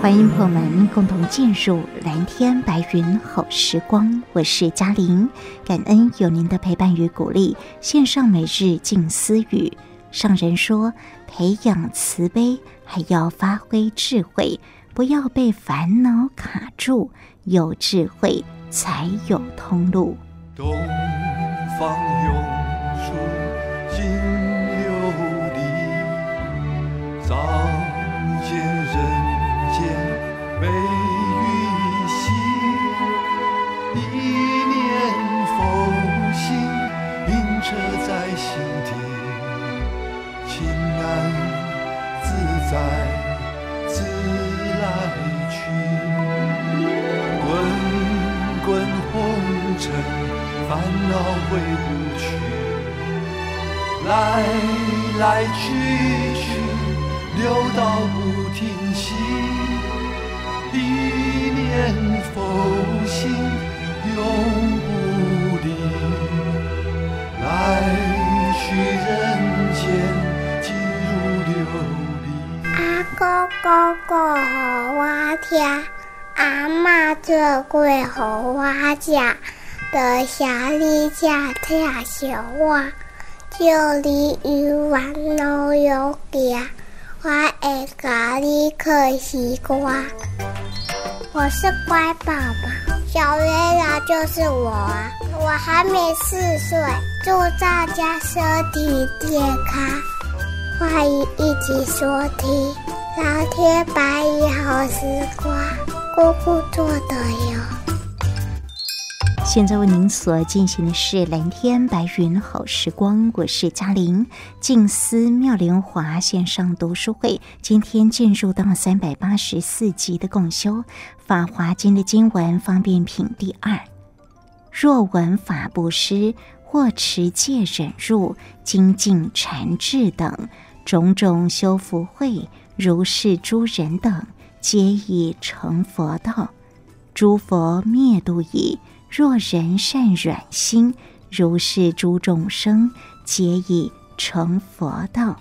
欢迎朋友们共同进入蓝天白云好时光，我是嘉玲，感恩有您的陪伴与鼓励。线上每日静思语，上人说：培养慈悲，还要发挥智慧，不要被烦恼卡住，有智慧才有通路。东方永驻金琉璃，悲与喜一念佛心映彻在心底情难自在自来去滚滚红尘烦恼挥不去来来去去留道不停息一念佛心永不离，来去人间尽如琉璃。阿公公过好我听，阿妈做过好我食，得下你家听小话，就你一碗老友家，我会教你看西瓜。我是乖宝宝，小月亮就是我啊！我还没四岁，祝大家身体健康，欢迎一起说听《蓝天白云好时光》，姑姑做的哟。现在为您所进行的是蓝天白云好时光，我是嘉玲。静思妙莲华线上读书会，今天进入到三百八十四集的共修《法华经》的经文方便品第二。若闻法布施，或持戒忍辱、精进禅智等种种修福慧，如是诸人等，皆已成佛道。诸佛灭度已。若人善软心，如是诸众生，皆已成佛道。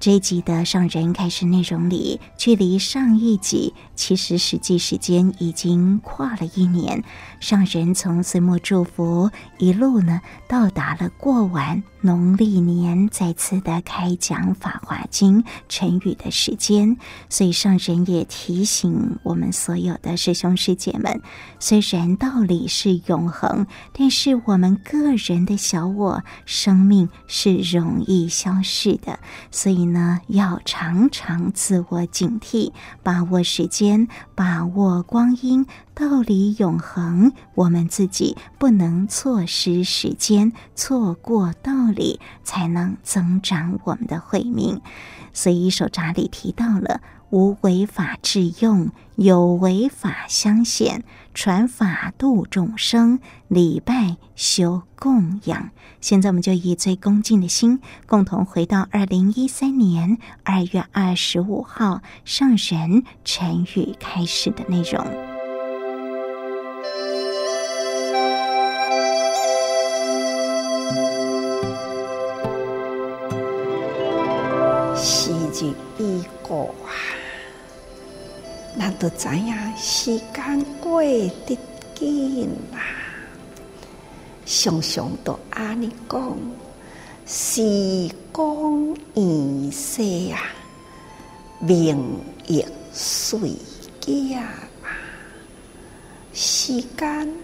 这一集的上人开始内容里，距离上一集其实实际时间已经跨了一年。上人从岁末祝福一路呢，到达了过完农历年，再次的开讲《法华经》成语的时间。所以上人也提醒我们所有的师兄师姐们，虽然道理是永恒，但是我们个人的小我生命是容易消逝的，所以。呢，要常常自我警惕，把握时间，把握光阴，道理永恒。我们自己不能错失时间，错过道理，才能增长我们的慧命。所以，手札里提到了。无为法致用，有为法相显。传法度众生，礼拜修供养。现在我们就以最恭敬的心，共同回到二零一三年二月二十五号上人晨语开始的内容。已过。咱都知影，时间过得紧啦。常常都安尼讲，时光易逝啊，明月随镜啊，时间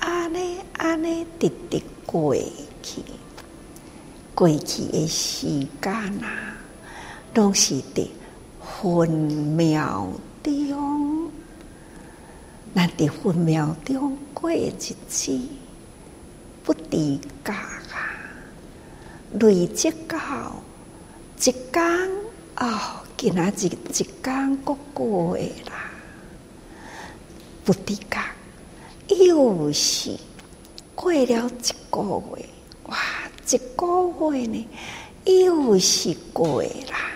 安尼安尼直直过去，过去的时间啊，拢是伫分秒中，咱伫分秒中过日子，不知觉啊。累积到一天哦，今仔日一天过过啦，不知觉又是过了一个月，哇，一个月呢又是过啦，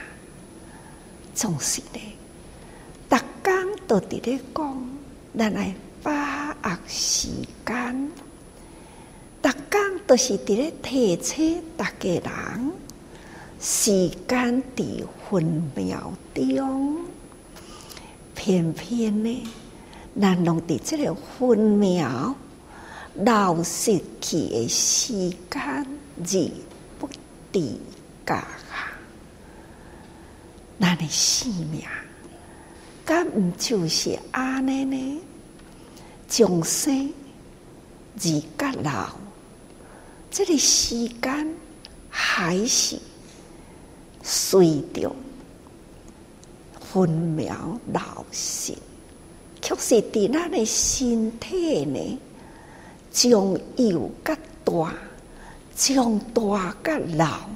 总是呢，逐天都伫咧讲，咱来把握时间。逐工都是伫咧提醒逐个人，时间伫分秒中，偏偏呢，咱拢伫即个分秒流逝去诶时间而不知觉！咱的生命，敢毋就是安尼呢？从生而甲老。这个时间还是随着分秒流逝，却是伫咱的身体呢，从幼甲大，从大甲老，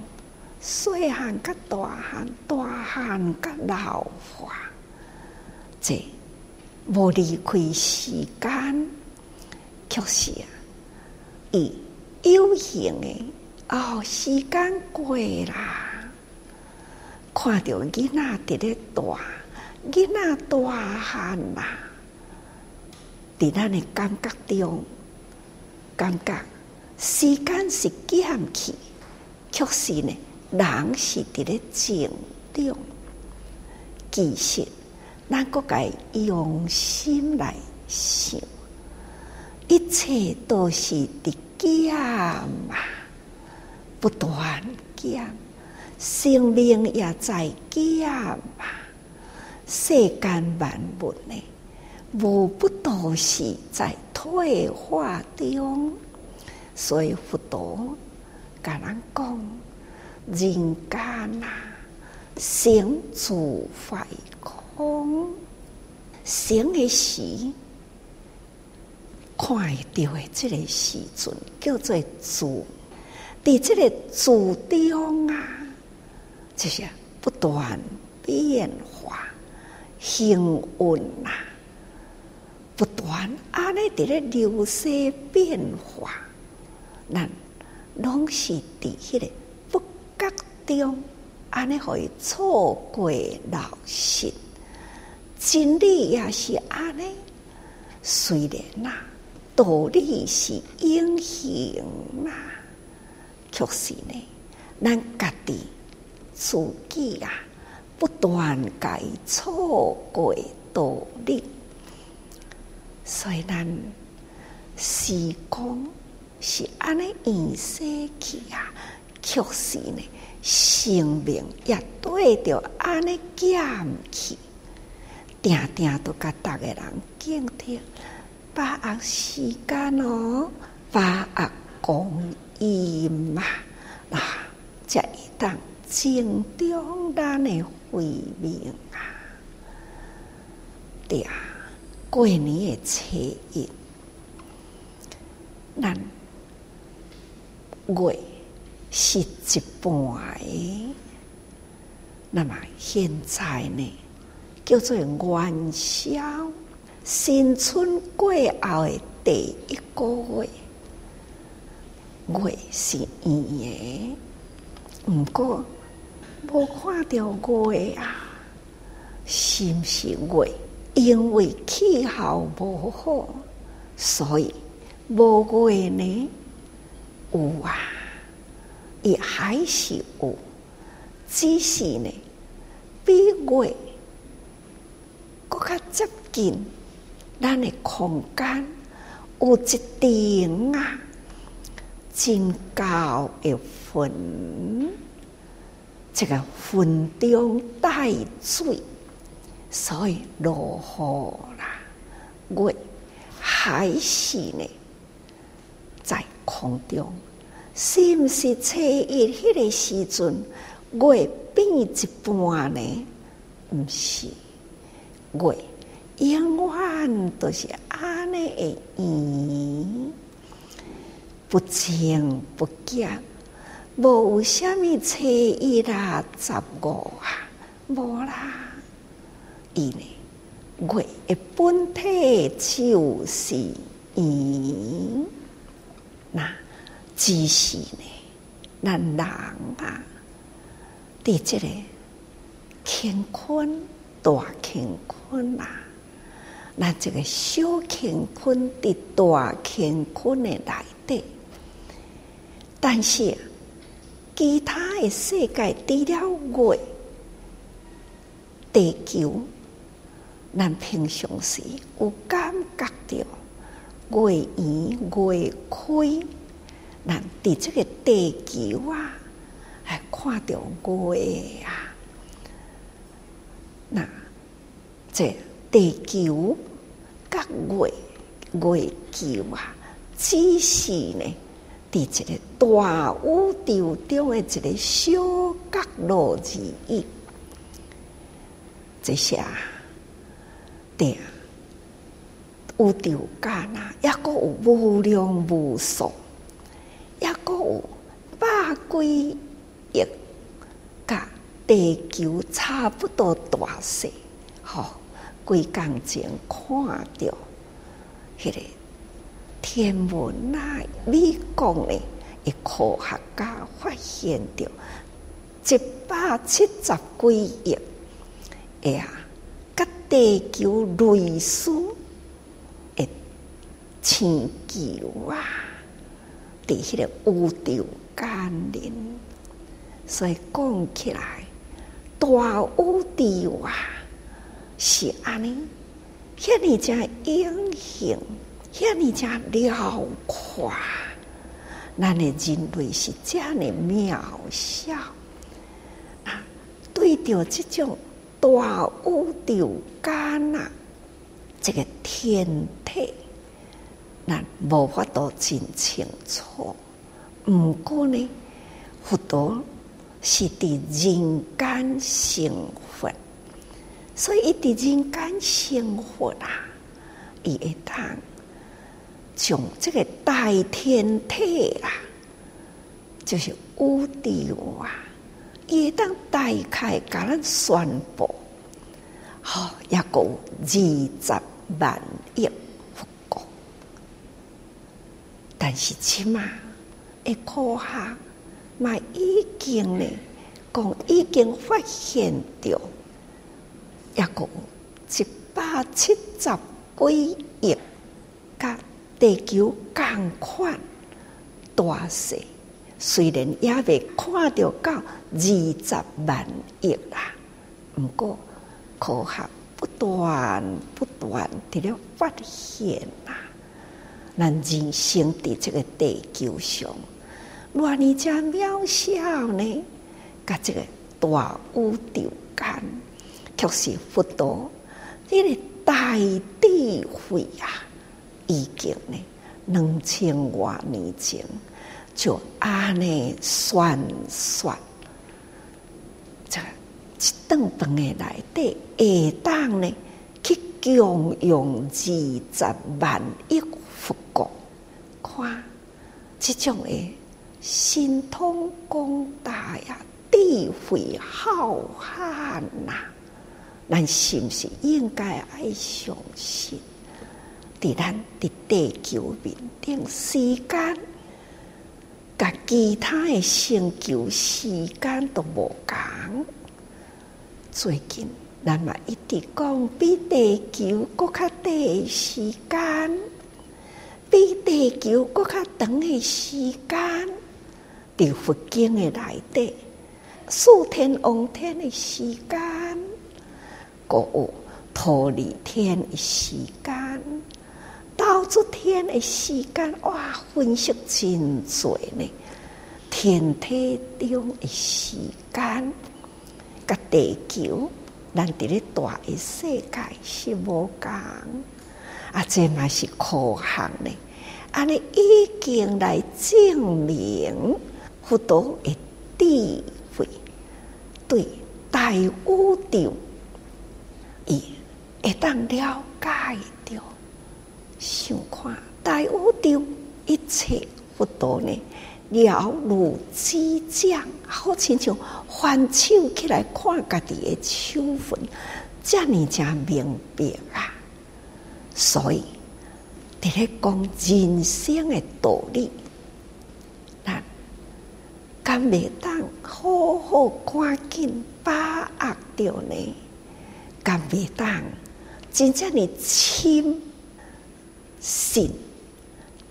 细汉甲大汉，大汉甲老化，这无离开时间，却是啊，伊。有形的哦，时间过啦，看着囡仔伫咧大，囡仔大汉啦，伫咱的感觉中，感觉时间是减去，却是呢，人是伫咧成长。其实，咱阁该用心来想，一切都是伫。减啊，不断减，生命也在减啊。世间万物呢，无不都是在退化中。所以佛陀甲咱讲，人间啊，生自坏空，生的时。看到的这个时阵叫做自，在这个自中啊，就是不断变化，幸运啊，不断安尼在咧流逝变化，咱拢是伫迄个中，安尼会错过流逝，真理也是安尼，虽然呐。道理是永恒嘛，确实呢，咱家己自己啊，不断改错过道理，所以咱时光是安尼易逝去啊，确实呢，生命也对着安尼减去，定定都甲逐个人警惕。把握时间哦，把握公义嘛，啊，才会当正中咱的慧命啊！对啊，过年的初一，咱月是一半的，那么现在呢，叫做元宵。新春过后的第一个月，月是圆的，毋过无看到月啊，是毋是月？因为气候无好，所以无月呢？有啊，也还是有，只是呢，比月更加接近。咱的空间有一点啊，真高的云，这个云中带水，所以落雨啦。月还是呢，在空中，是毋是初一迄个时阵，月变一半呢？毋是，月永远都是安尼的圆。不增不减，无有啥物初一啦、十五啊，无啦。伊呢，月的本体就是圆。那只是呢，咱人啊，伫这个乾坤大乾坤啊，那这个小乾坤伫大乾坤的内底。但是，其他的世界除了月、地球，咱平常时有感觉到月圆月亏，咱伫这个地球啊，还看到月啊，那这地球甲月月球啊，只是呢。伫一个大宇宙中的一个小角落而已，这些对宇宙间啊，也阁有无量无数，也阁有百几亿，甲地球差不多大小，吼、哦，规工前看到迄、那个。天文啊，你讲呢？一科学家发现到一百七十几亿，哎呀，甲地球类似的星球啊，伫迄个宇宙间连，所以讲起来，大宇宙啊，是安尼，遐尔正隐形。遐尔正辽阔，咱的人类是这样的渺小。啊，对着这种大宇宙间啊，这个天体，咱无法度真清楚。毋过呢，佛陀是伫人间生活，所以伊伫人间生活啊，伊会当。从这个大天体啊，就是宇宙啊，一旦打开，甲咱宣布，好，也够二十万亿佛国。但是起码，一科学嘛已经呢，讲已经发现到，也够一百七十几亿甲。地球共款大小，虽然也未看到到二十万亿啦，毋过科学不断不断伫了发现啦，咱人生伫这个地球上，偌尔正渺小呢？甲这个大宇宙间，却是佛陀这个大智慧啊！已经呢，两千多年前就安尼宣说，这一顿饭的内底，下当呢去供养二十万亿，看这种的神通广大呀，智慧浩瀚呐，咱是不是应该爱相信？伫咱伫地球面顶，时间甲其他的星球时间都无共。最近咱嘛一直讲比地球搁较短时间，比地球搁较长的时间，伫佛经诶内底，四天王天诶时间，搁有忉利天诶时间。到出天诶时间，哇，分析真多呢。天体中诶时间，甲地球，咱伫咧大诶世界是无共，啊，这嘛是科学呢。安尼已经来证明，佛陀的智慧对大宇宙，伊会当了解着，想看大宇宙一切佛陀呢，了如指掌，好亲像翻手起来看家己的手份，遮尔正明白啊！所以，伫咧讲人生的道理，咱敢袂当好好赶紧把握着呢？敢袂当真正的深信？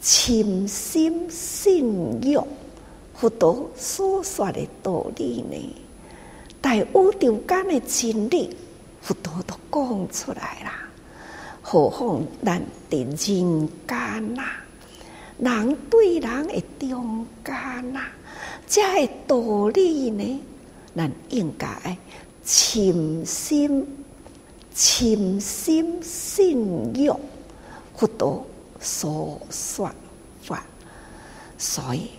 深深信仰佛陀所说的道理呢？大宇宙间的真理，佛陀都讲出来啦。何况咱的人间呐，人对人的中间呐，这个道理呢，咱应该深深、深深信仰佛陀。所说法，所以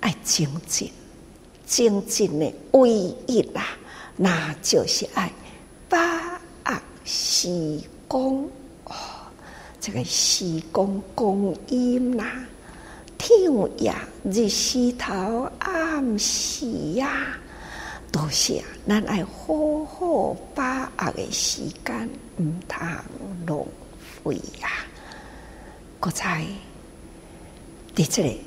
爱精进，精进的唯一啦，那就是爱把握时光哦，这个时光光阴呐，天夜日时头暗时呀，都是咱爱好好把握的时间，唔通浪费呀。各在伫这个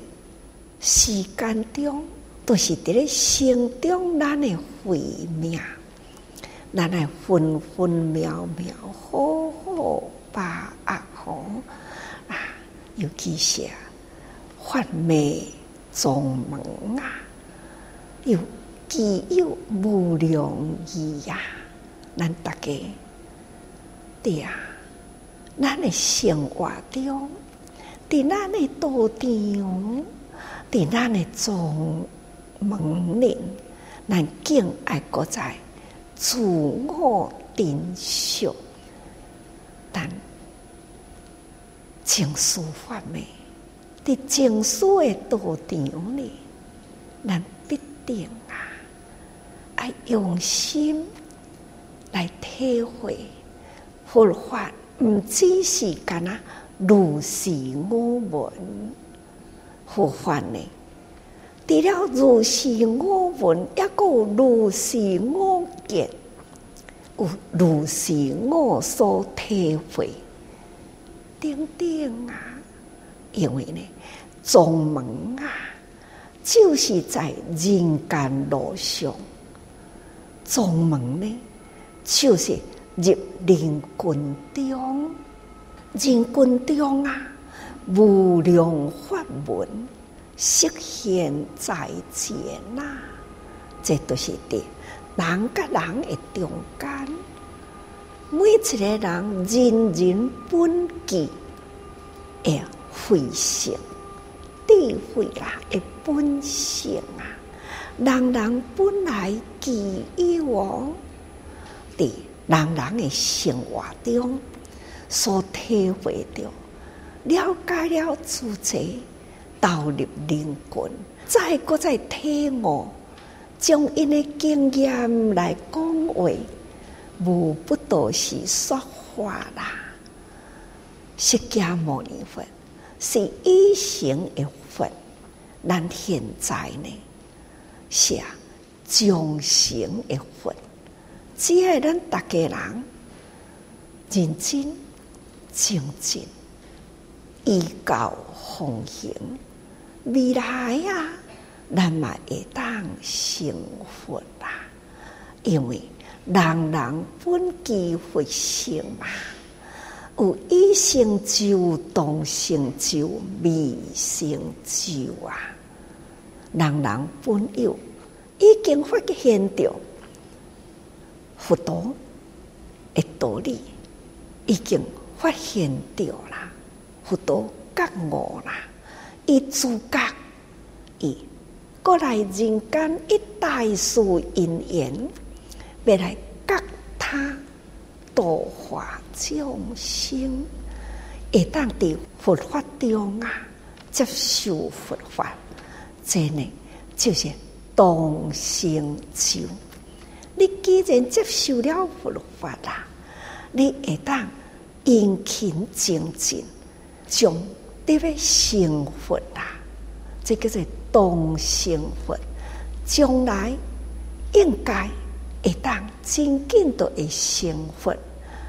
时间中，都是伫咧生中咱的慧命，咱来分分秒秒好好把握好啊！尤其是法灭宗门啊，有具有无量义呀，咱大家对啊，咱的生活中。在咱的道场，在咱的宗门里，咱敬爱国在自我珍惜，但情绪法美，伫情绪的道场里，咱必定啊，爱用心来体会佛法，毋只是干那。如是我闻，佛法呢？除了如是我闻，也有如是我见，有。如是我所体会。等等啊！因为呢，宗门啊，就是在人间路上，宗门呢，就是入人群中。人群中啊，无量法门实现在前呐、啊，这都是的。人甲人的中间，每一个人人人本具诶慧性智慧啦，诶本性啊，人人本来具有哦，伫人人的生活中。所体会到，了解了自己，投入灵魂，再搁再体悟，将因的经验来讲话，无不都是说法啦。释迦牟尼佛是一行一佛，咱现在呢是众生一佛，只要咱大家人认真。精进，依教奉行，未来啊，咱嘛会当成佛啦。因为人人本具佛性嘛，有已成就、当成就、未成就啊。人人本有已经发现着佛陀的道理，已经。发现掉了，佛陀觉悟啦，伊自觉伊过来人间一大事因缘，未来觉他度化众生，会当伫佛法中啊接受佛法，真呢就是当成就。你既然接受了佛法啦，你会当殷勤精进，将得要成佛啦。这个是当成佛，将来应该会当真紧都会成佛。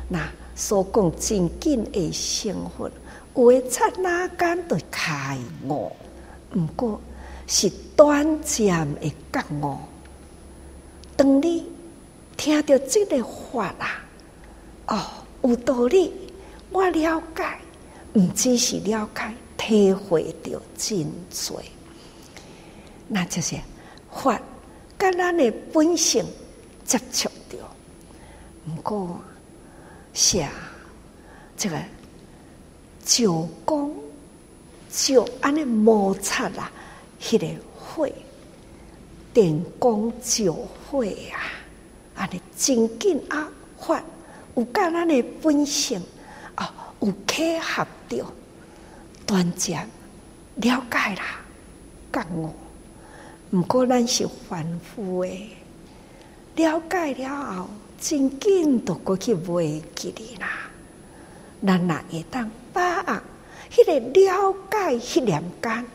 那所讲真紧会成佛，有诶刹那间都开悟，毋过是短暂诶觉悟。当你听到这个话啦，哦，有道理，我了解，毋只是了解，体会到真多，那就是法跟咱的本性接触着。毋过，是啊，这个就讲就安尼摩擦啦，迄个火，电光就火啊。啊！你真紧啊，法有甲咱的本性啊，有契合着，断然了解啦，觉悟。毋过咱是凡夫诶，了解了后，真紧就过去袂记哩啦。咱若会当把握迄个了解迄念间，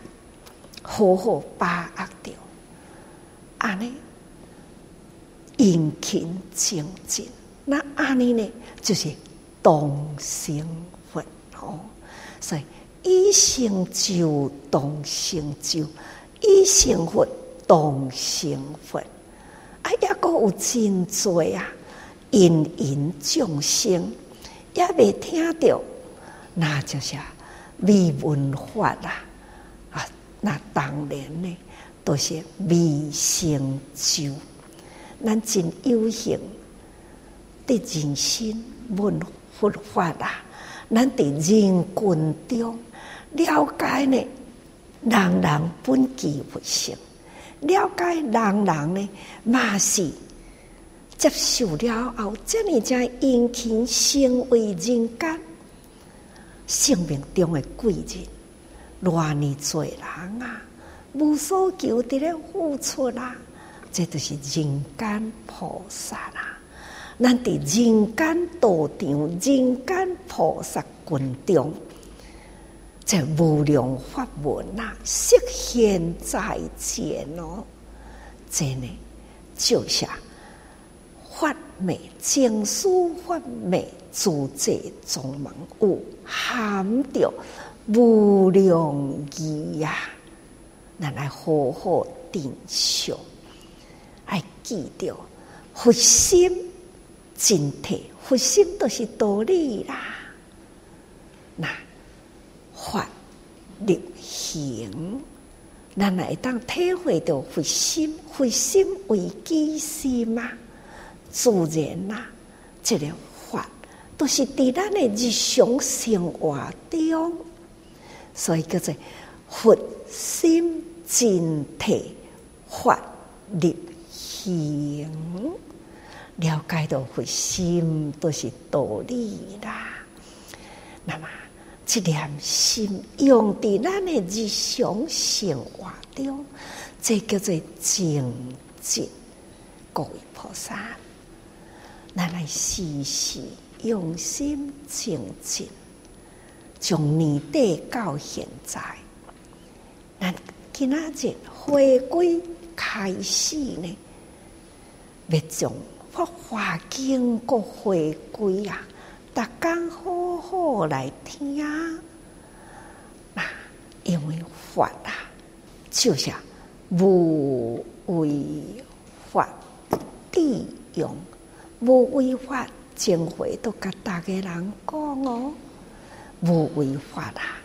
好好把握着，安尼。殷勤精进，那安尼呢？就是动心。所以已成就当成就，已成佛当成佛。啊，抑个有真多啊！芸芸众生也未听到，那就是未闻法啦。啊，那当然呢，都是未成就。咱真有幸伫人生闻佛法啦，咱伫人群中了解呢，人人本具佛性，了解人人呢嘛是接受了后，这呢才殷勤成为人间生命中的贵人，偌尔多人啊，无所求伫咧付出啦。这就是人间菩萨啦！咱伫人间道场、人间菩萨群中，这无量法门呐，实现在前哦！真诶就是法美经书法美，诸者众门有含着无量义呀！咱来好好珍惜。爱记着，佛心真谛，佛心都是道理啦。那法力行，咱来当体会到佛心，佛心为基心嘛，自然啦。这个法都是伫咱的日常生活中，所以叫做佛心真谛，法力。行了解到佛心都是道理啦。那么，这念心用在咱的日常生活中，这叫做精进。各位菩萨，咱来时时用心精进，从年底到现在，咱今仔日回归开始呢？别将法经过回归啊！大家好好来听啊！因为法啊，就像无为法地用，无为法正会都甲大家人讲哦，无为法啊，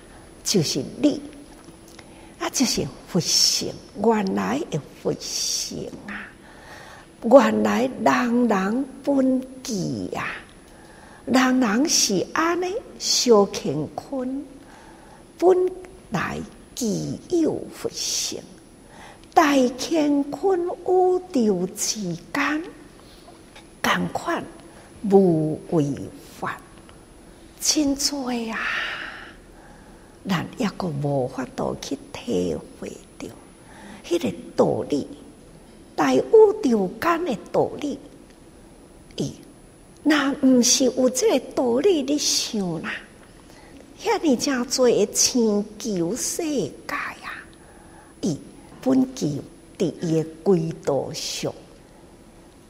就是你啊，就是佛性，原来的佛性啊。原来人人本具呀，人人是安尼小乾坤，本来具有佛性，大乾坤宇宙之间，同款无为法，真多啊！咱抑阁无法度去体会到迄个道理，大宇宙间诶道理，伊若毋是有即个道理，你想啦，遐尔诚济诶星球世界啊，伊本就伫伊诶轨道上，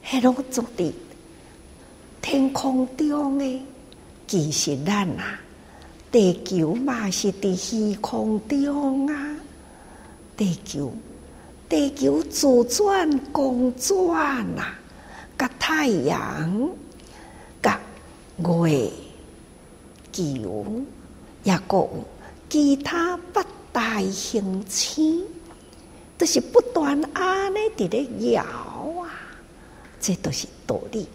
迄拢做伫天空中诶，其实咱啊。地球嘛是伫虚空中啊，地球，地球自转公转啊，甲太阳、甲月球，也阁有其他八大行星，都是不断安尼伫咧摇啊，这都是道理。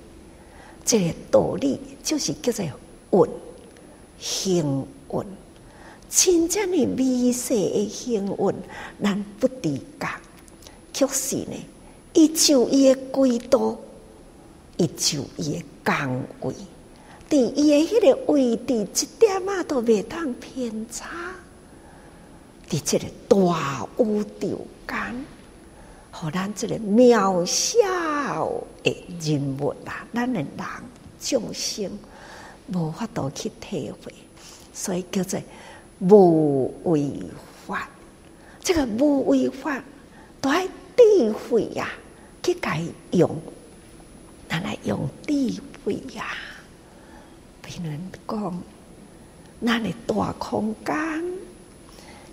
这个道理就是叫做运。幸运，真正的微细的幸运，咱不知觉，确实呢，伊就伊个轨道，伊就伊个岗位，伫伊个迄个位置，一点仔都袂当偏差。伫这个大宇宙间，互咱这个渺小的人物啊，咱的人众生。无法度去体会，所以叫做无为法。这个无为法都爱智慧呀，去改用，拿来用智慧呀。比如讲，那里大空间，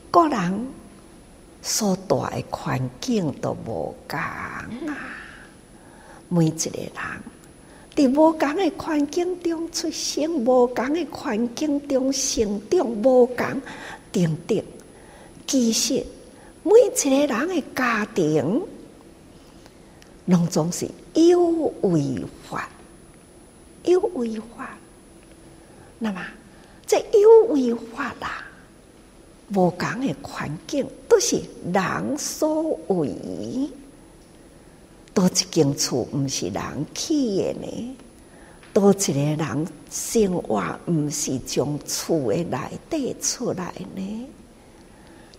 个人所住的环境都无共啊，每一个人。伫无共诶环境中出生，无共诶环境中成长，无共等等。其实每一个人的家庭，拢总是有违法，有违法。那么，这有违法啦，无共的环境都是人所为。多一间厝，毋是人起的呢？多一个人生活，毋是从厝的内底出来呢？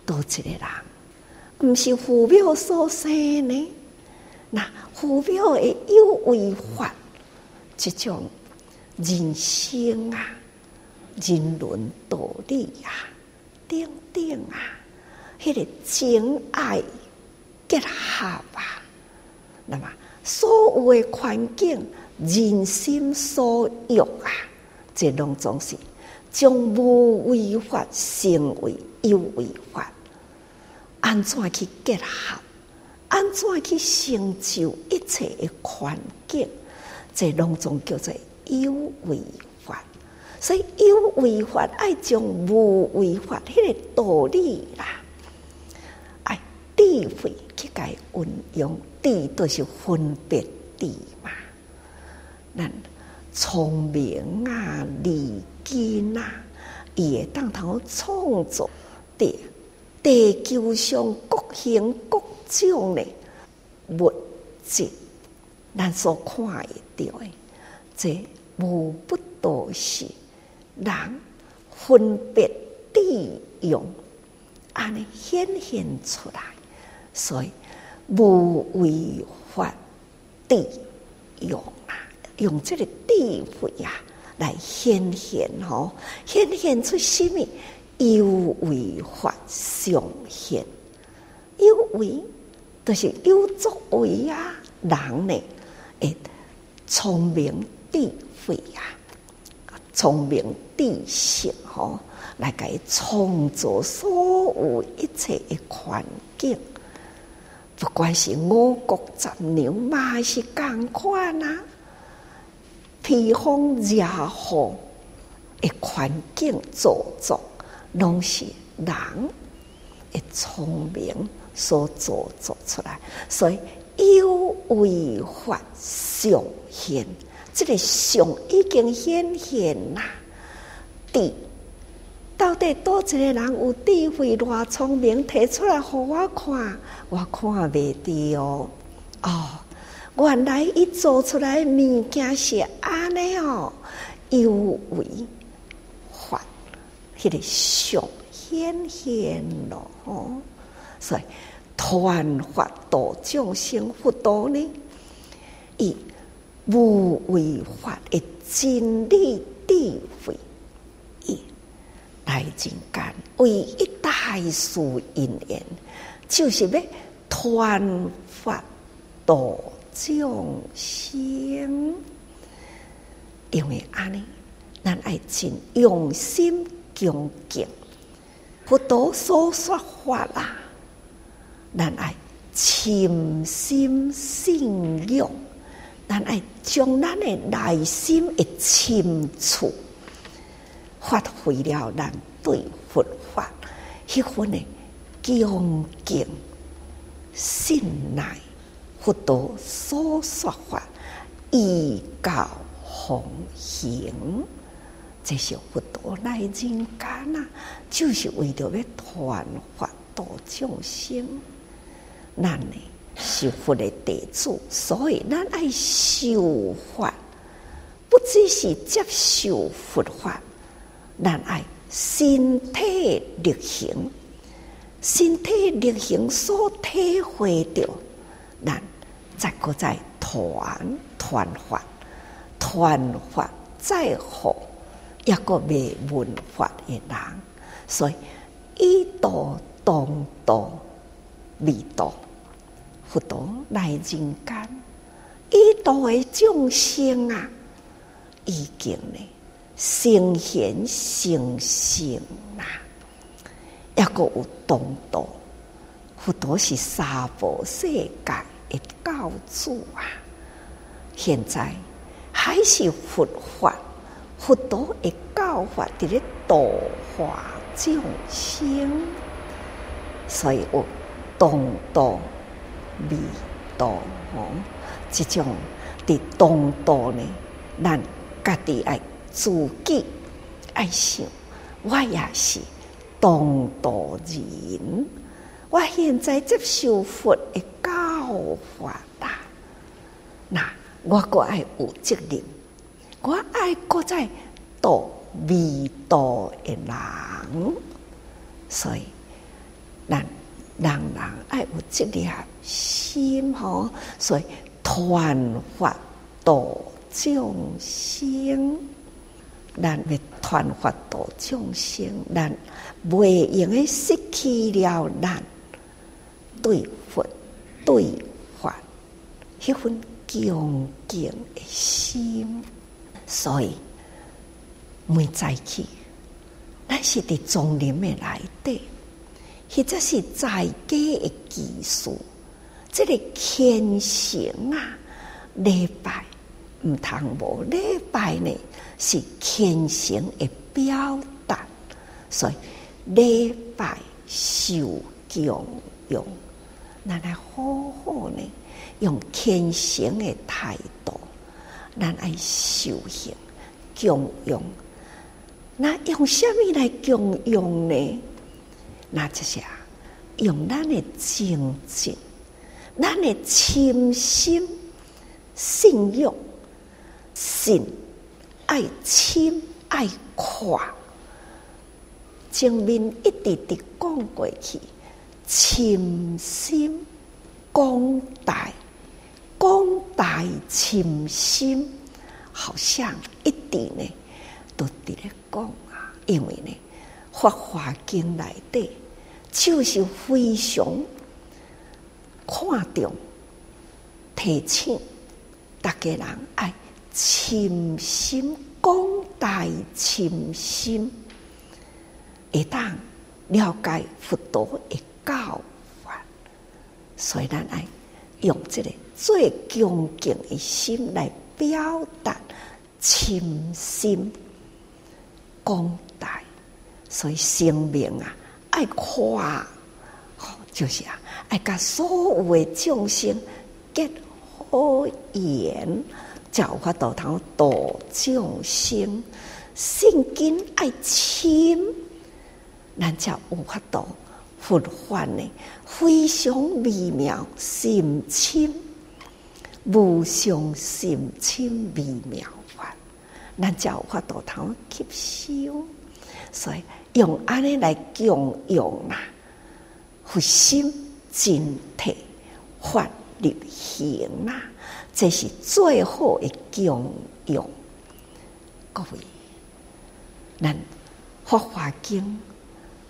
多一个人，毋是父母所生呢？那父母的有为法，即种人生啊，人伦道理啊，等等啊，迄、个情爱结合啊。那么，所有的环境，人心所欲啊，这拢总是将无为法成为有为法，安怎去结合？安怎去成就一切的环境？这拢总叫做有为法。所以有为法爱将无为法迄个道理啦，爱智慧去甲伊运用。智都是分别智嘛，咱聪明啊、利机啊，伊会当头创造的地球上各形各种的物质，咱所看会到的，这无不都是人分别利用，安尼显现出来，所以。无为法地用啊，用这个智慧呀来显现吼，显现出什么？有为法上现，有为都是有作为啊，人呢，诶，聪明智慧呀，聪明智性吼，来给创造所有一切的环境。不管是五谷杂粮，嘛是共款啊。披风惹雨的环境造作，拢是人的聪明所做做出来。所以有为法上现，这个相已经显现啦。智到底多一个人有智慧、偌聪明，提出来给我看，我看袂到哦。哦原来伊做出来物件是安尼哦，有为，迄个相显现咯哦。所以传法度众生，佛陀呢，以无为法的真理智慧，以来人间唯一大事因缘，就是要传法度众生。因为安尼，咱爱真用心恭敬，佛陀所说法啦。咱爱潜心信仰，咱爱将咱的内心的深处发挥了，咱对佛法迄份的恭敬信赖，佛陀所说法依教奉行，这是佛陀来人间啊，就是为着要传法度众生。咱呢是佛的弟子，所以咱爱修法，不只是接受佛法，咱爱身体力行，身体力行所体会到，咱再搁再传传法，传法再好，一个未闻法的人，所以以道当道，未道。佛陀来人间，一度的众生啊，已经呢圣贤圣圣啊，一个有当道。佛陀是娑婆世界诶教主啊，现在还是佛法，佛陀的教法伫咧度化众生，所以有当道。味道哦，这种的当道呢，咱家己爱自己爱想，我也是当道人。我现在接受佛的教法啦，那我阁爱有责任，我爱阁在度味道的人，所以咱。人人爱有这粒心吼，所以传法度众生，咱要传法度众生，咱袂用诶失去了咱对佛对法迄份恭敬诶心，所以每早起，咱是伫丛林诶内底。或者是在家的技术，这个虔诚啊，礼拜毋通无礼拜呢，是虔诚的表达。所以礼拜受供养，咱来好好呢，用虔诚的态度，咱爱修行供养。那用什么来供养呢？那就是啊，用咱的精进，咱的深心信仰，信爱亲爱看，前面一直直讲过去，深心广大，广大深心，好像一直呢都伫咧讲啊，因为呢。《法华经》内底就是非常看重、提醒大家人爱深心、广大深心，会当了解佛陀的教法，所以咱爱用这个最恭敬的心来表达深心、广大。所以生命啊，爱花，就是啊，爱甲所有的众生结好缘，才有法度通度众生。圣经爱深，咱才有法度佛法呢，非常微妙，深深，无上深深微妙法，咱才有法度通吸收。所以用安尼来供养啦，佛心真谛法力行啦，这是最好的供养。各位，咱法华经。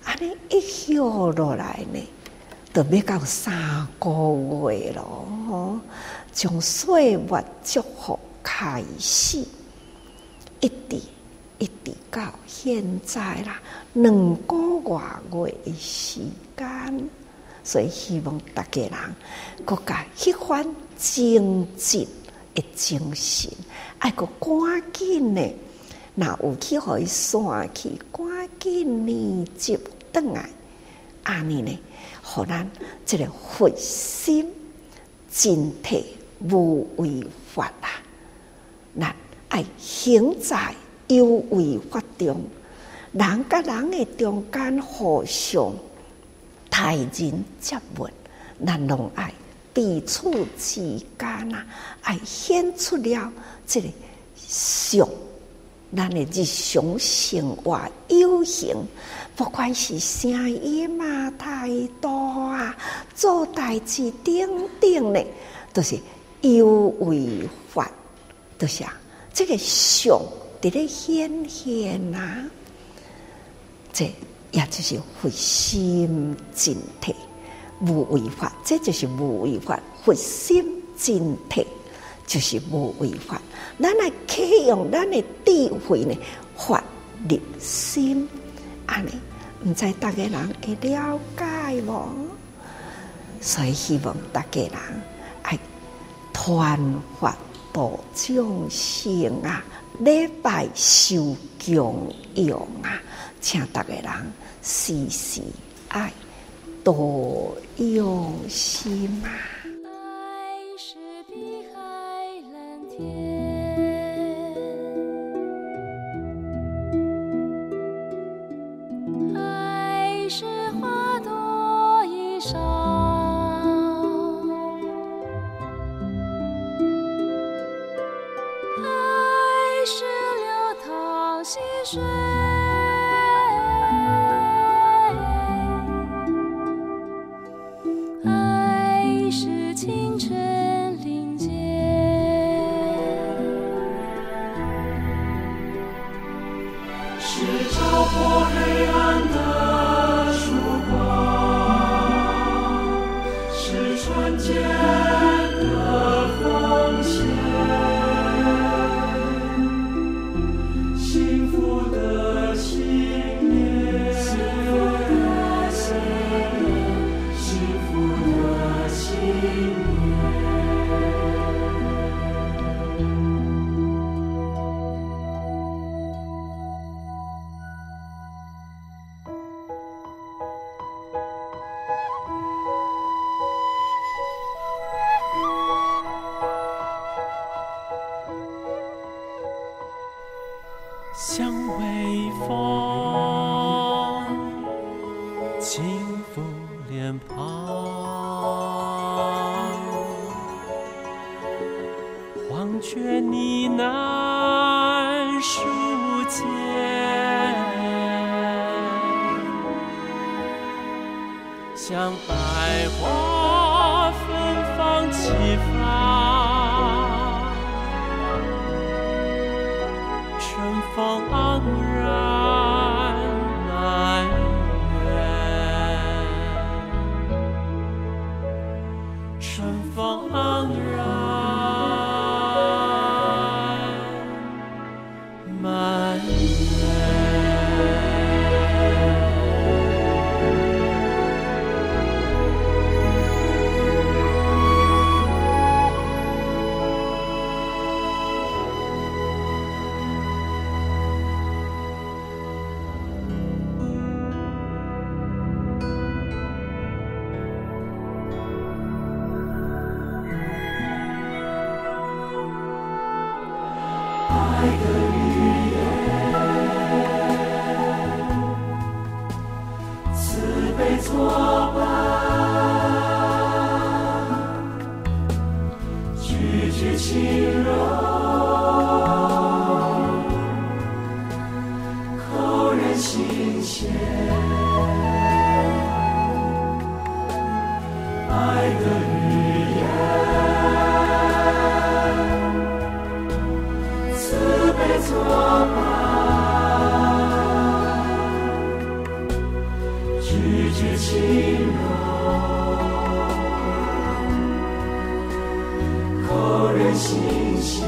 安尼一修落来呢，都要到三个月咯。从岁月祝福开始，一直一直到现在啦，两个月的时间。所以希望大家人各家一番精进的精神，爱个赶紧呢，那有去互伊散去，赶紧呢就。等来，安尼呢？互咱这个佛心真谛无为法啦，咱爱行在有为法中，人甲人诶中间互相待人接物，咱拢爱彼此之间啊，爱显出了即个相。咱诶日常生活有形，不管是声音啊、态度啊、做代志等等的，都是有为法，都是啊。这个相伫咧显现啊，这也就是佛心净体无为法，这就是无为法，佛心净体就是无为法。咱来启用咱的智慧呢，法入心，安尼毋知大家人会了解无？所以希望大家人传法度众生啊，礼拜受供养啊，请大家人时时爱多用心啊。像微风轻抚脸庞，黄雀呢喃树间，像百花。一句轻柔，扣人心弦。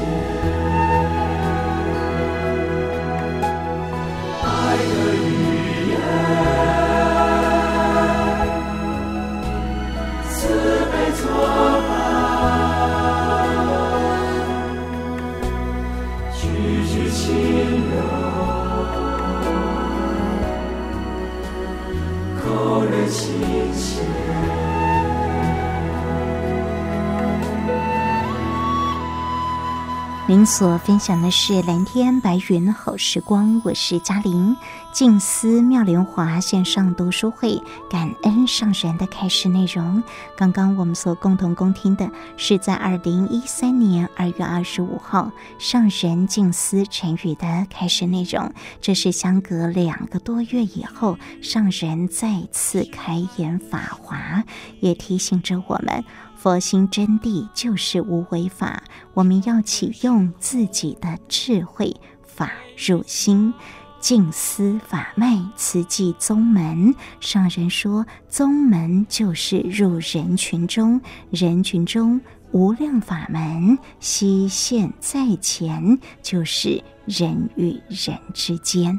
所分享的是蓝天白云好时光，我是嘉玲。静思妙莲华线上读书会感恩上人的开示内容。刚刚我们所共同恭听的是在二零一三年二月二十五号上人静思晨语的开示内容。这是相隔两个多月以后，上人再次开演法华，也提醒着我们。佛心真谛就是无为法，我们要启用自己的智慧，法入心，静思法脉，慈济宗门。上人说，宗门就是入人群中，人群中无量法门悉现在前，就是人与人之间。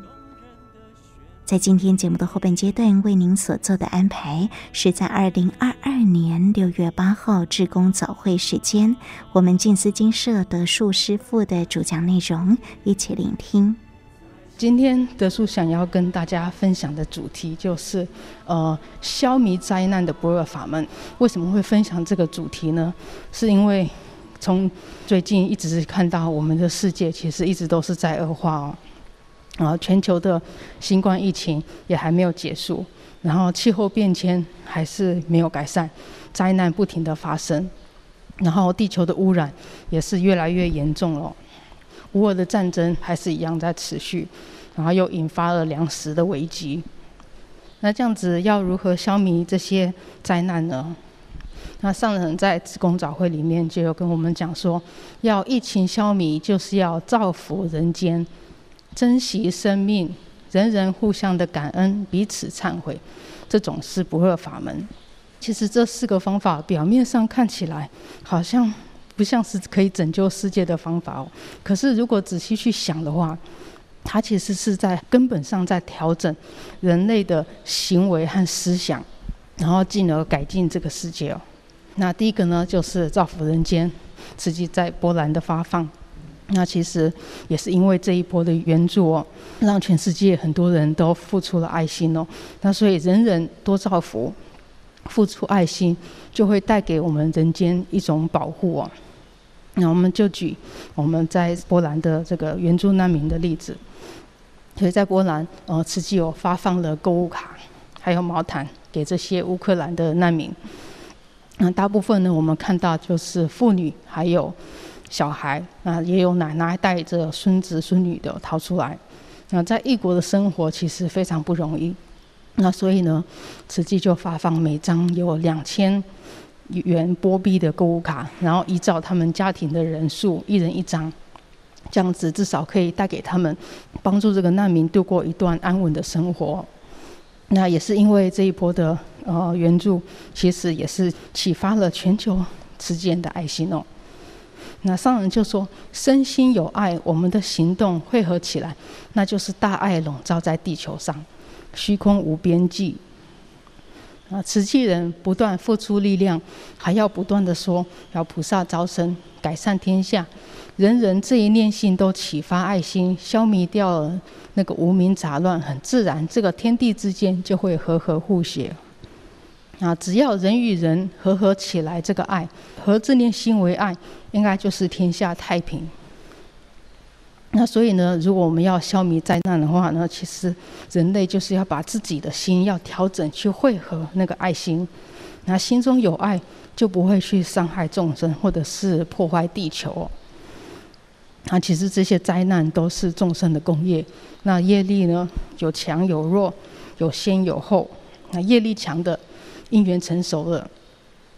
在今天节目的后半阶段，为您所做的安排是在二零二二年六月八号志工早会时间，我们静思精舍德树师傅的主讲内容，一起聆听。今天德树想要跟大家分享的主题就是，呃，消弭灾难的不二法门。为什么会分享这个主题呢？是因为从最近一直看到我们的世界其实一直都是在恶化哦。然后全球的新冠疫情也还没有结束，然后气候变迁还是没有改善，灾难不停的发生，然后地球的污染也是越来越严重了，乌俄的战争还是一样在持续，然后又引发了粮食的危机。那这样子要如何消弭这些灾难呢？那上人在志工早会里面就有跟我们讲说，要疫情消弭，就是要造福人间。珍惜生命，人人互相的感恩，彼此忏悔，这种是不二法门。其实这四个方法表面上看起来好像不像是可以拯救世界的方法哦。可是如果仔细去想的话，它其实是在根本上在调整人类的行为和思想，然后进而改进这个世界哦。那第一个呢，就是造福人间，慈济在波兰的发放。那其实也是因为这一波的援助哦，让全世界很多人都付出了爱心哦。那所以人人多造福，付出爱心，就会带给我们人间一种保护哦。那我们就举我们在波兰的这个援助难民的例子。所以在波兰，呃，慈济有发放了购物卡，还有毛毯给这些乌克兰的难民。那大部分呢，我们看到就是妇女还有。小孩啊，也有奶奶带着孙子孙女的逃出来。那在异国的生活其实非常不容易。那所以呢，慈济就发放每张有两千元波币的购物卡，然后依照他们家庭的人数，一人一张，这样子至少可以带给他们，帮助这个难民度过一段安稳的生活。那也是因为这一波的呃援助，其实也是启发了全球慈济的爱心哦。那商人就说：“身心有爱，我们的行动汇合起来，那就是大爱笼罩在地球上，虚空无边际。啊，慈济人不断付出力量，还要不断的说，要菩萨招生，改善天下，人人这一念心都启发爱心，消弭掉了那个无明杂乱，很自然，这个天地之间就会和和互协。”啊，只要人与人和合起来，这个爱合这念心为爱，应该就是天下太平。那所以呢，如果我们要消弭灾难的话呢，其实人类就是要把自己的心要调整，去汇合那个爱心。那心中有爱，就不会去伤害众生，或者是破坏地球。那其实这些灾难都是众生的共业。那业力呢，有强有弱，有先有后。那业力强的，因缘成熟了，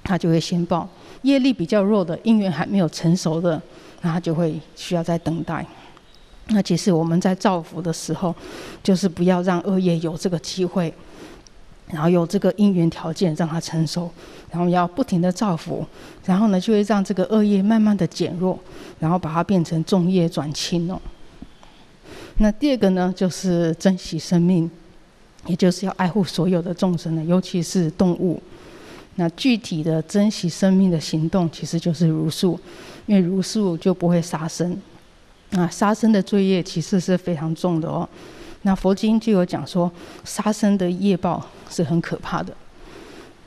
他就会先报；业力比较弱的，因缘还没有成熟的，那他就会需要再等待。那其实我们在造福的时候，就是不要让恶业有这个机会，然后有这个因缘条件让它成熟，然后要不停的造福，然后呢就会让这个恶业慢慢的减弱，然后把它变成重业转轻哦。那第二个呢，就是珍惜生命，也就是要爱护所有的众生呢，尤其是动物。那具体的珍惜生命的行动，其实就是茹素，因为茹素就不会杀生。啊，杀生的罪业其实是非常重的哦。那佛经就有讲说，杀生的业报是很可怕的。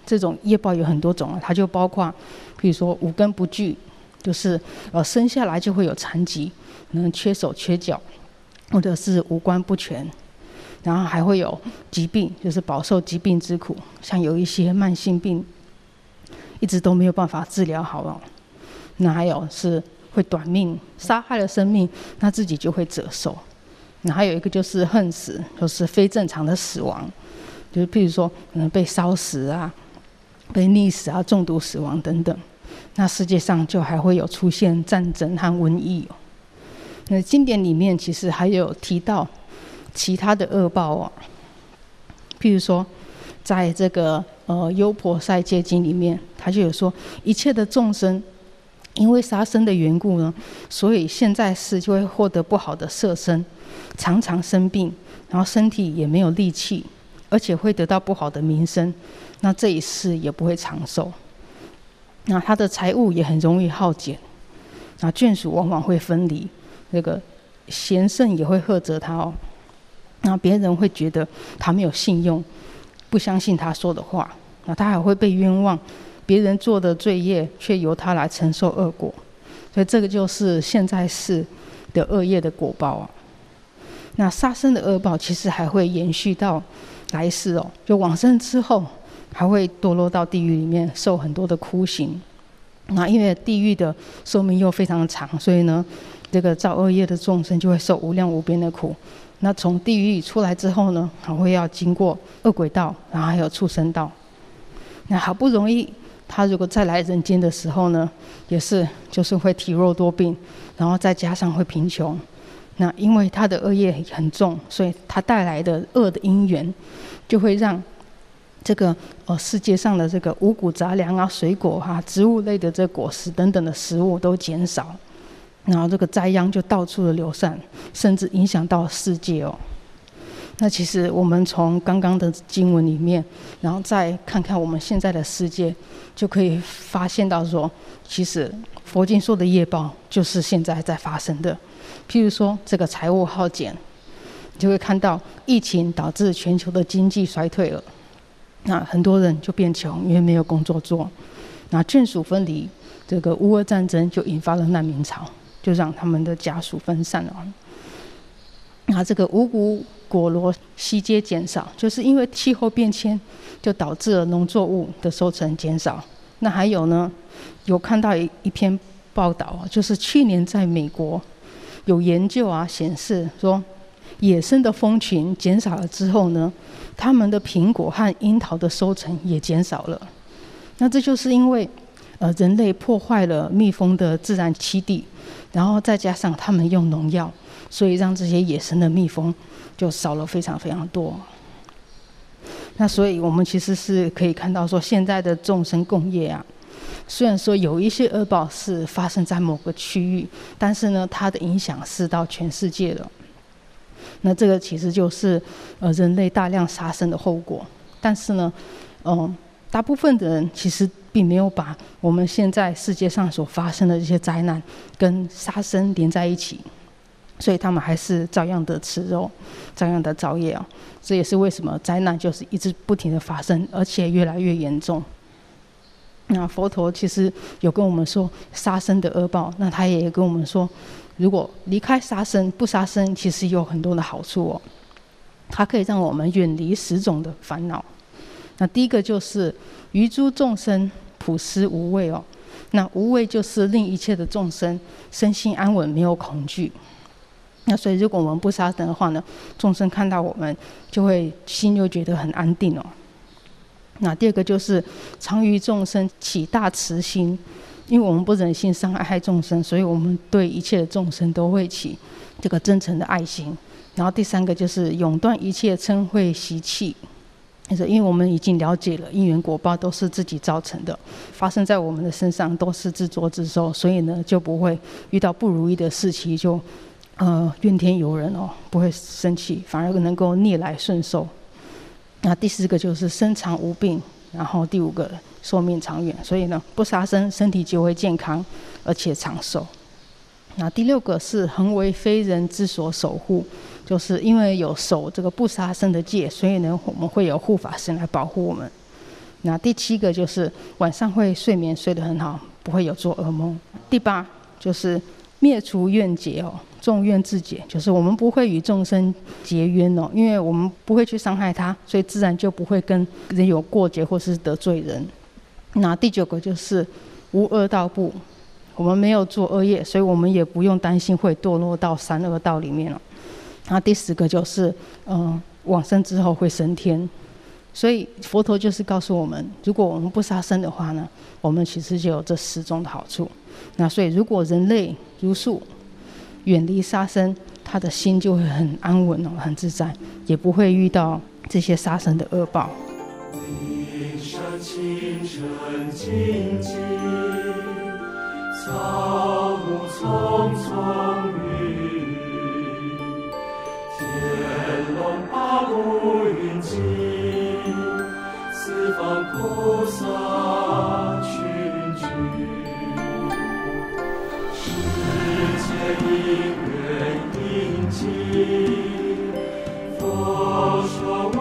这种业报有很多种啊，它就包括，比如说五根不具，就是呃生下来就会有残疾，可能缺手缺脚，或者是五官不全，然后还会有疾病，就是饱受疾病之苦，像有一些慢性病，一直都没有办法治疗好了。那还有是。会短命，杀害了生命，那自己就会折寿。那还有一个就是恨死，就是非正常的死亡，就是譬如说可能被烧死啊，被溺死啊，中毒死亡等等。那世界上就还会有出现战争和瘟疫哦。那经典里面其实还有提到其他的恶报哦，譬如说在这个呃《优婆塞戒经》里面，他就有说一切的众生。因为杀生的缘故呢，所以现在世就会获得不好的色身，常常生病，然后身体也没有力气，而且会得到不好的名声，那这一世也不会长寿。那他的财物也很容易耗减，那眷属往往会分离，那个贤圣也会呵责他哦。那别人会觉得他没有信用，不相信他说的话，那他还会被冤枉。别人做的罪业，却由他来承受恶果，所以这个就是现在世的恶业的果报啊。那杀生的恶报，其实还会延续到来世哦，就往生之后，还会堕落到地狱里面受很多的苦刑。那因为地狱的寿命又非常长，所以呢，这个造恶业的众生就会受无量无边的苦。那从地狱出来之后呢，还会要经过恶鬼道，然后还有畜生道。那好不容易。他如果再来人间的时候呢，也是就是会体弱多病，然后再加上会贫穷，那因为他的恶业很重，所以他带来的恶的因缘，就会让这个呃世界上的这个五谷杂粮啊、水果哈、啊、植物类的这果实等等的食物都减少，然后这个灾殃就到处的流散，甚至影响到世界哦。那其实我们从刚刚的经文里面，然后再看看我们现在的世界，就可以发现到说，其实佛经说的业报就是现在在发生的。譬如说这个财务耗减，就会看到疫情导致全球的经济衰退了，那很多人就变穷，因为没有工作做。那眷属分离，这个乌俄战争就引发了难民潮，就让他们的家属分散了。那这个五谷果罗悉皆减少，就是因为气候变迁，就导致了农作物的收成减少。那还有呢，有看到一一篇报道，就是去年在美国有研究啊，显示说野生的蜂群减少了之后呢，他们的苹果和樱桃的收成也减少了。那这就是因为呃人类破坏了蜜蜂的自然栖地，然后再加上他们用农药。所以让这些野生的蜜蜂就少了非常非常多。那所以我们其实是可以看到说，现在的众生共业啊，虽然说有一些恶报是发生在某个区域，但是呢，它的影响是到全世界的。那这个其实就是呃人类大量杀生的后果。但是呢，嗯，大部分的人其实并没有把我们现在世界上所发生的这些灾难跟杀生连在一起。所以他们还是照样的吃肉，照样的造业啊！这也是为什么灾难就是一直不停的发生，而且越来越严重。那佛陀其实有跟我们说杀生的恶报，那他也跟我们说，如果离开杀生，不杀生，其实有很多的好处哦。它可以让我们远离十种的烦恼。那第一个就是于诸众生普施无畏哦。那无畏就是令一切的众生身心安稳，没有恐惧。那所以如果我们不杀生的话呢，众生看到我们就会心就觉得很安定哦。那第二个就是常于众生起大慈心，因为我们不忍心伤害众生，所以我们对一切的众生都会起这个真诚的爱心。然后第三个就是永断一切嗔恚习气，因为我们已经了解了因缘果报都是自己造成的，发生在我们的身上都是自作自受，所以呢就不会遇到不如意的事情就呃怨天尤人哦，不会生气，反而能够逆来顺受。那第四个就是身长无病，然后第五个寿命长远，所以呢不杀生，身体就会健康而且长寿。那第六个是恒为非人之所守护。就是因为有守这个不杀生的戒，所以呢，我们会有护法神来保护我们。那第七个就是晚上会睡眠睡得很好，不会有做噩梦。第八就是灭除怨结哦，众怨自解，就是我们不会与众生结冤哦，因为我们不会去伤害他，所以自然就不会跟人有过节或是得罪人。那第九个就是无恶道不，我们没有做恶业，所以我们也不用担心会堕落到三恶道里面了。那第十个就是，嗯，往生之后会升天，所以佛陀就是告诉我们，如果我们不杀生的话呢，我们其实就有这十种的好处。那所以如果人类如数远离杀生，他的心就会很安稳哦，很自在，也不会遇到这些杀生的恶报。天龙八部云集，四方菩萨群聚，世界因缘应尽，佛说无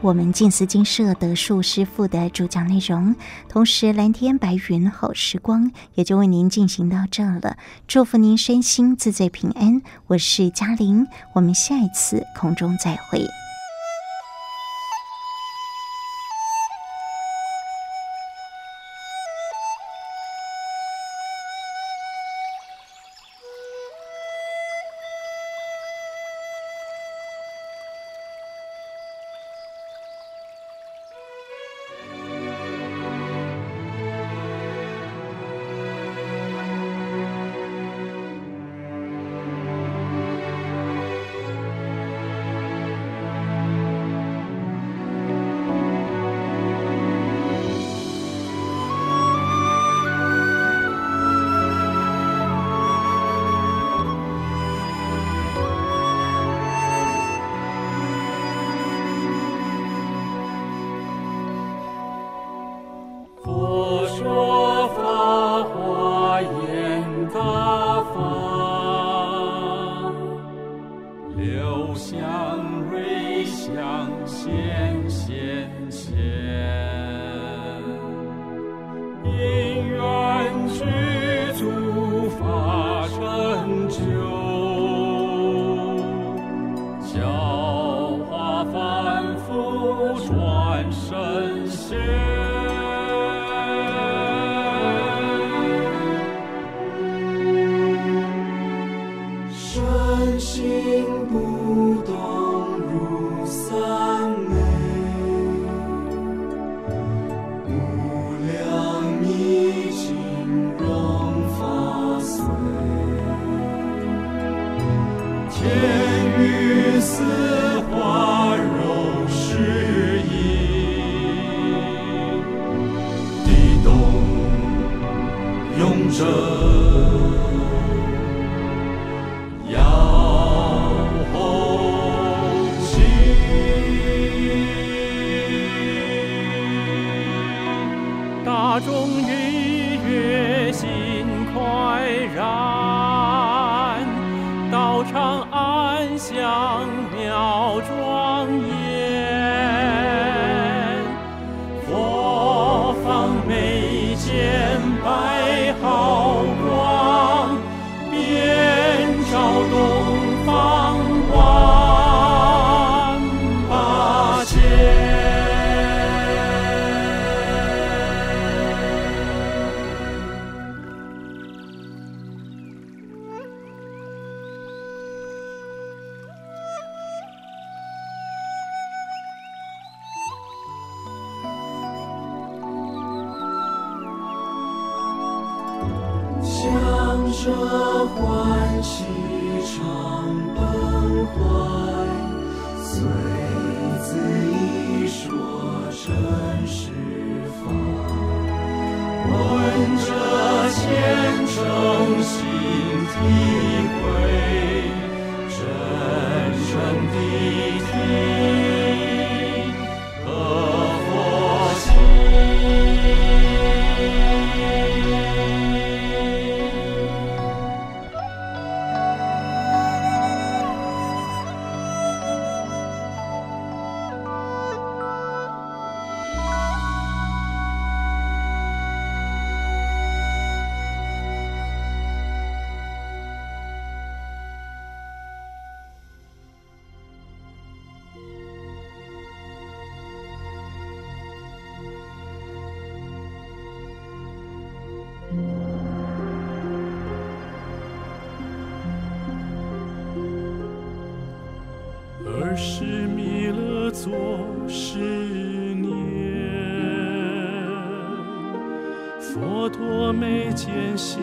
我们静思金舍德树师傅的主讲内容，同时蓝天白云好时光也就为您进行到这了。祝福您身心自在平安，我是嘉玲，我们下一次空中再会。是弥勒作十年，佛陀眉间现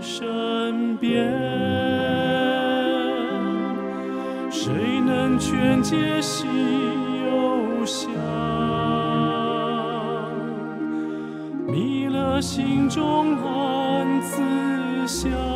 身边，谁能劝解心忧想？弥勒心中暗自想。